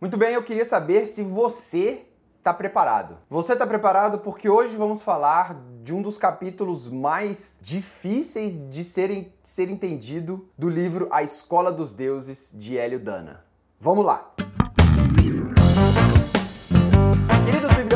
Muito bem, eu queria saber se você está preparado. Você está preparado porque hoje vamos falar de um dos capítulos mais difíceis de ser, ser entendido do livro A Escola dos Deuses de Hélio Dana. Vamos lá!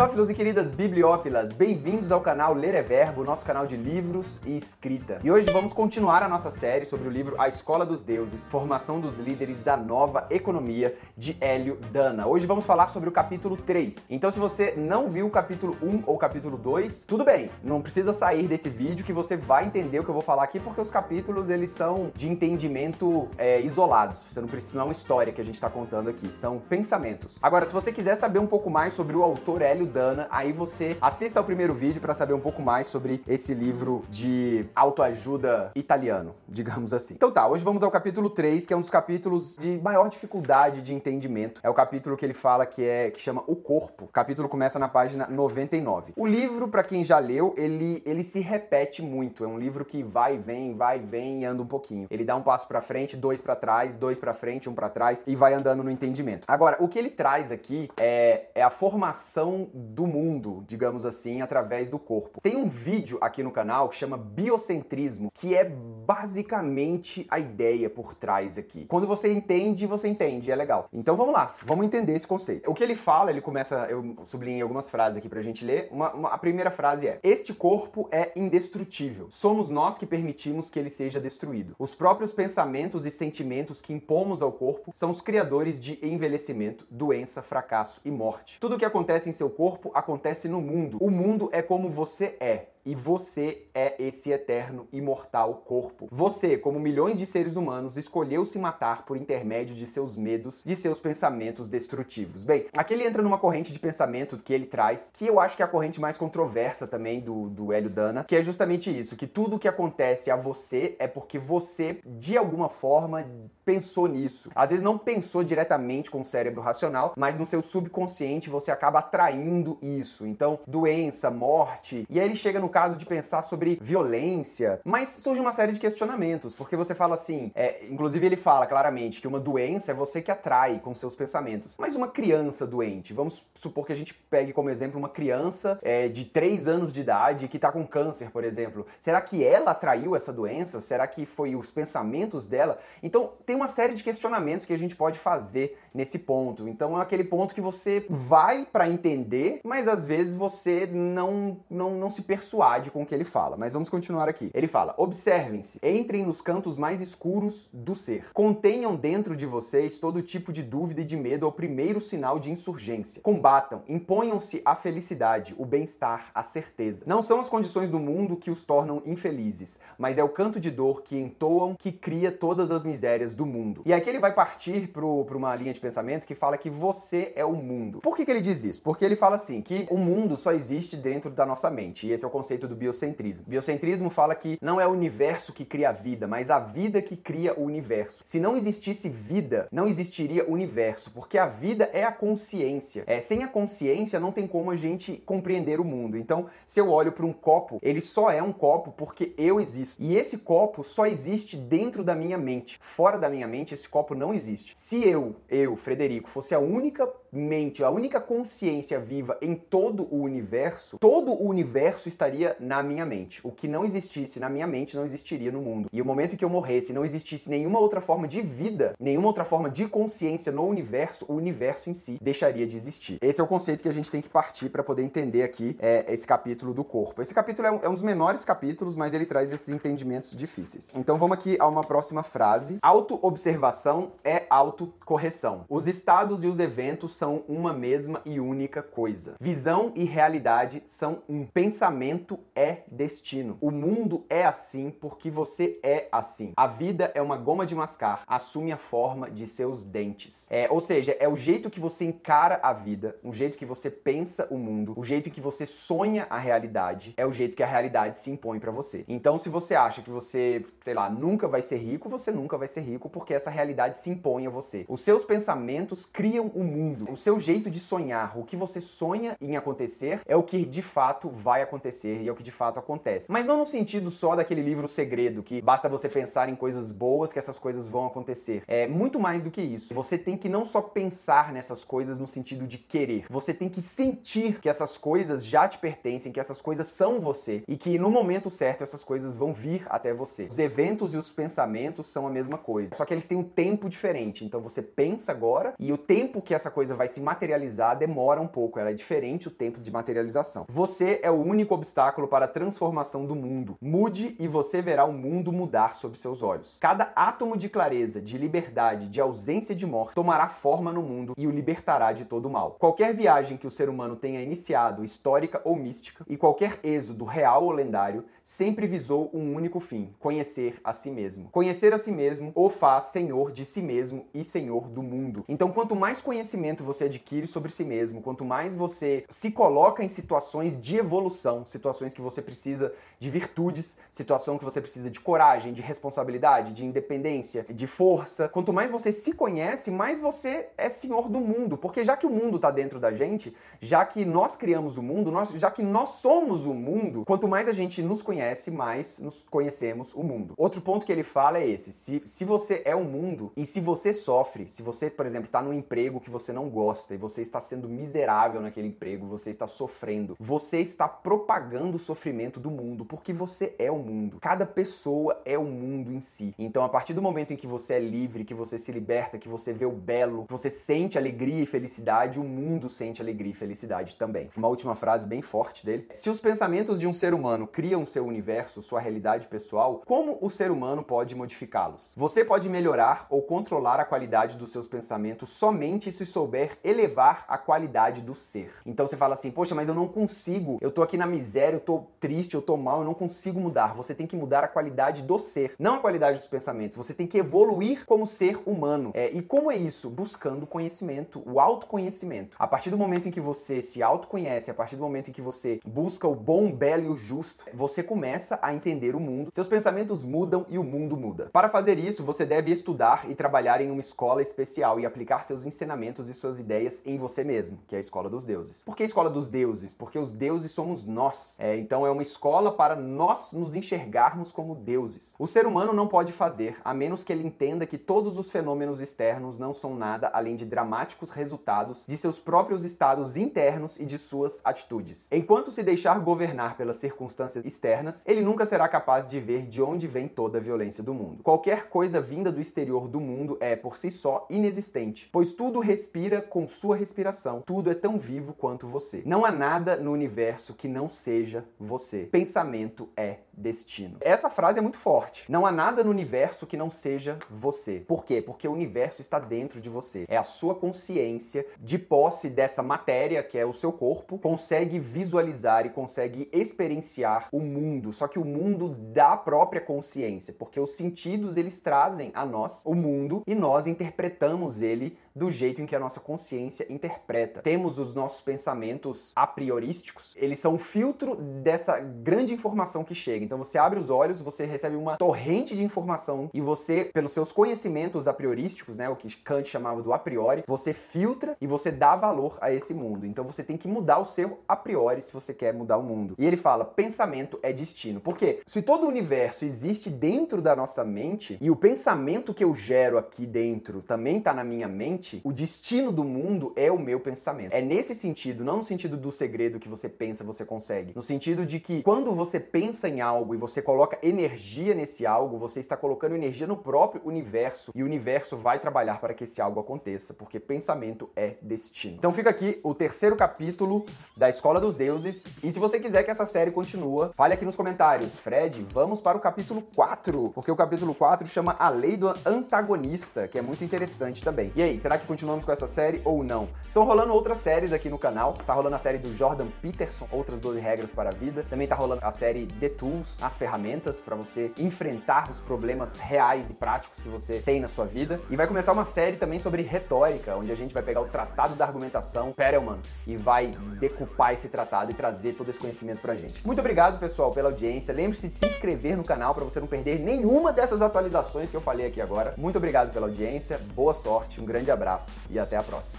Bibliófilos e queridas bibliófilas, bem-vindos ao canal Ler é Verbo, nosso canal de livros e escrita. E hoje vamos continuar a nossa série sobre o livro A Escola dos Deuses, Formação dos Líderes da Nova Economia, de Hélio Dana. Hoje vamos falar sobre o capítulo 3. Então se você não viu o capítulo 1 ou o capítulo 2, tudo bem, não precisa sair desse vídeo que você vai entender o que eu vou falar aqui, porque os capítulos eles são de entendimento é, isolados, você não precisa, não é uma história que a gente está contando aqui, são pensamentos. Agora, se você quiser saber um pouco mais sobre o autor Hélio Dana, aí você assista ao primeiro vídeo para saber um pouco mais sobre esse livro de autoajuda italiano, digamos assim. Então tá, hoje vamos ao capítulo 3, que é um dos capítulos de maior dificuldade de entendimento. É o capítulo que ele fala que é que chama O Corpo. O capítulo começa na página 99. O livro, para quem já leu, ele ele se repete muito. É um livro que vai, vem, vai, vem e anda um pouquinho. Ele dá um passo para frente, dois para trás, dois para frente, um para trás e vai andando no entendimento. Agora, o que ele traz aqui é, é a formação do mundo, digamos assim, através do corpo. Tem um vídeo aqui no canal que chama Biocentrismo, que é basicamente a ideia por trás aqui. Quando você entende, você entende, é legal. Então vamos lá, vamos entender esse conceito. O que ele fala, ele começa, eu sublinhei algumas frases aqui pra gente ler. Uma, uma, a primeira frase é: Este corpo é indestrutível. Somos nós que permitimos que ele seja destruído. Os próprios pensamentos e sentimentos que impomos ao corpo são os criadores de envelhecimento, doença, fracasso e morte. Tudo o que acontece em seu corpo acontece no mundo. O mundo é como você é e você é esse eterno, imortal corpo. Você, como milhões de seres humanos, escolheu se matar por intermédio de seus medos, de seus pensamentos destrutivos. Bem, aqui ele entra numa corrente de pensamento que ele traz, que eu acho que é a corrente mais controversa também do, do Hélio Dana, que é justamente isso, que tudo que acontece a você é porque você, de alguma forma, pensou nisso. Às vezes não pensou diretamente com o cérebro racional, mas no seu subconsciente você acaba atraindo isso. Então, doença, morte, e aí ele chega no caso de pensar sobre violência, mas surge uma série de questionamentos, porque você fala assim, é, inclusive ele fala claramente que uma doença é você que atrai com seus pensamentos. Mas uma criança doente, vamos supor que a gente pegue como exemplo uma criança é, de 3 anos de idade que está com câncer, por exemplo. Será que ela atraiu essa doença? Será que foi os pensamentos dela? Então, tem uma série de questionamentos que a gente pode fazer nesse ponto. Então, é aquele ponto que você vai para entender, mas às vezes você não, não, não se persuade com o que ele fala, mas vamos continuar aqui. Ele fala: observem-se, entrem nos cantos mais escuros do ser. Contenham dentro de vocês todo tipo de dúvida e de medo ao primeiro sinal de insurgência. Combatam, imponham-se a felicidade, o bem-estar, a certeza. Não são as condições do mundo que os tornam infelizes, mas é o canto de dor que entoam que cria todas as misérias do mundo. E aqui ele vai partir para uma linha de pensamento que fala que você é o mundo. Por que, que ele diz isso? Porque ele fala assim que o mundo só existe dentro da nossa mente. E esse é o conceito conceito do biocentrismo. Biocentrismo fala que não é o universo que cria a vida, mas a vida que cria o universo. Se não existisse vida, não existiria universo, porque a vida é a consciência. É, sem a consciência não tem como a gente compreender o mundo. Então, se eu olho para um copo, ele só é um copo porque eu existo. E esse copo só existe dentro da minha mente. Fora da minha mente, esse copo não existe. Se eu, eu, Frederico, fosse a única mente, a única consciência viva em todo o universo, todo o universo estaria na minha mente. O que não existisse na minha mente não existiria no mundo. E o momento em que eu morresse, não existisse nenhuma outra forma de vida, nenhuma outra forma de consciência no universo, o universo em si deixaria de existir. Esse é o conceito que a gente tem que partir para poder entender aqui é, esse capítulo do corpo. Esse capítulo é um, é um dos menores capítulos, mas ele traz esses entendimentos difíceis. Então vamos aqui a uma próxima frase. Auto-observação é autocorreção. Os estados e os eventos são uma mesma e única coisa. Visão e realidade são um. Pensamento é destino. O mundo é assim porque você é assim. A vida é uma goma de mascar, assume a forma de seus dentes. É, ou seja, é o jeito que você encara a vida, o jeito que você pensa o mundo, o jeito que você sonha a realidade, é o jeito que a realidade se impõe para você. Então, se você acha que você, sei lá, nunca vai ser rico, você nunca vai ser rico porque essa realidade se impõe a você. Os seus pensamentos criam o mundo o seu jeito de sonhar, o que você sonha em acontecer, é o que de fato vai acontecer e é o que de fato acontece. Mas não no sentido só daquele livro segredo, que basta você pensar em coisas boas que essas coisas vão acontecer. É muito mais do que isso. Você tem que não só pensar nessas coisas no sentido de querer, você tem que sentir que essas coisas já te pertencem, que essas coisas são você e que no momento certo essas coisas vão vir até você. Os eventos e os pensamentos são a mesma coisa, só que eles têm um tempo diferente. Então você pensa agora e o tempo que essa coisa vai se materializar demora um pouco, ela é diferente o tempo de materialização. Você é o único obstáculo para a transformação do mundo. Mude e você verá o mundo mudar sob seus olhos. Cada átomo de clareza, de liberdade, de ausência de morte tomará forma no mundo e o libertará de todo o mal. Qualquer viagem que o ser humano tenha iniciado, histórica ou mística, e qualquer êxodo real ou lendário, sempre visou um único fim: conhecer a si mesmo. Conhecer a si mesmo o faz senhor de si mesmo e senhor do mundo. Então, quanto mais conhecimento você adquire sobre si mesmo, quanto mais você se coloca em situações de evolução, situações que você precisa de virtudes, situação que você precisa de coragem, de responsabilidade, de independência, de força, quanto mais você se conhece, mais você é senhor do mundo, porque já que o mundo está dentro da gente, já que nós criamos o mundo, nós, já que nós somos o mundo, quanto mais a gente nos conhece, mais nos conhecemos o mundo. Outro ponto que ele fala é esse: se, se você é o mundo e se você sofre, se você, por exemplo, está num emprego que você não gosta e você está sendo miserável naquele emprego, você está sofrendo, você está propagando o sofrimento do mundo, porque você é o mundo. Cada pessoa é o mundo em si. Então, a partir do momento em que você é livre, que você se liberta, que você vê o belo, você sente alegria e felicidade, o mundo sente alegria e felicidade também. Uma última frase bem forte dele: Se os pensamentos de um ser humano criam seu universo, sua realidade pessoal, como o ser humano pode modificá-los? Você pode melhorar ou controlar a qualidade dos seus pensamentos somente se souber elevar a qualidade do ser. Então você fala assim: "Poxa, mas eu não consigo. Eu tô aqui na miséria, eu tô triste, eu tô mal, eu não consigo mudar". Você tem que mudar a qualidade do ser, não a qualidade dos pensamentos. Você tem que evoluir como ser humano. É, e como é isso? Buscando conhecimento, o autoconhecimento. A partir do momento em que você se autoconhece, a partir do momento em que você busca o bom, belo e o justo, você começa a entender o mundo. Seus pensamentos mudam e o mundo muda. Para fazer isso, você deve estudar e trabalhar em uma escola especial e aplicar seus ensinamentos e suas ideias em você mesmo, que é a escola dos deuses. Por que a escola dos deuses? Porque os deuses somos nós. É, então é uma escola para nós nos enxergarmos como deuses. O ser humano não pode fazer, a menos que ele entenda que todos os fenômenos externos não são nada além de dramáticos resultados de seus próprios estados internos e de suas atitudes. Enquanto se deixar governar pelas circunstâncias externas, ele nunca será capaz de ver de onde vem toda a violência do mundo. Qualquer coisa vinda do exterior do mundo é, por si só, inexistente, pois tudo respira com sua respiração, tudo é tão vivo quanto você. Não há nada no universo que não seja você. Pensamento é destino. Essa frase é muito forte. Não há nada no universo que não seja você. Por quê? Porque o universo está dentro de você. É a sua consciência, de posse dessa matéria, que é o seu corpo, consegue visualizar e consegue experienciar o mundo. Só que o mundo da própria consciência, porque os sentidos eles trazem a nós o mundo e nós interpretamos ele do jeito em que a nossa consciência interpreta. Temos os nossos pensamentos a priorísticos, eles são um filtro dessa grande informação que chega. Então você abre os olhos, você recebe uma torrente de informação e você, pelos seus conhecimentos a priorísticos, né, o que Kant chamava do a priori, você filtra e você dá valor a esse mundo. Então você tem que mudar o seu a priori se você quer mudar o mundo. E ele fala: pensamento é destino. Por quê? Se todo o universo existe dentro da nossa mente e o pensamento que eu gero aqui dentro também está na minha mente, o destino do mundo é o meu pensamento. É nesse sentido, não no sentido do segredo que você pensa, você consegue. No sentido de que quando você pensa em algo e você coloca energia nesse algo, você está colocando energia no próprio universo e o universo vai trabalhar para que esse algo aconteça, porque pensamento é destino. Então fica aqui o terceiro capítulo da Escola dos Deuses. E se você quiser que essa série continue, fale aqui nos comentários. Fred, vamos para o capítulo 4, porque o capítulo 4 chama A Lei do Antagonista, que é muito interessante também. E aí, será que continuamos com essa série ou não? Estão rolando outras séries aqui no canal. Tá rolando a série do Jordan Peterson, Outras 12 Regras para a Vida. Também tá rolando a série The Tools, as ferramentas para você enfrentar os problemas reais e práticos que você tem na sua vida. E vai começar uma série também sobre retórica, onde a gente vai pegar o Tratado da Argumentação, Perelman, e vai decupar esse tratado e trazer todo esse conhecimento pra gente. Muito obrigado, pessoal, pela audiência. Lembre-se de se inscrever no canal para você não perder nenhuma dessas atualizações que eu falei aqui agora. Muito obrigado pela audiência, boa sorte, um grande abraço e até a próxima.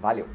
Valeu!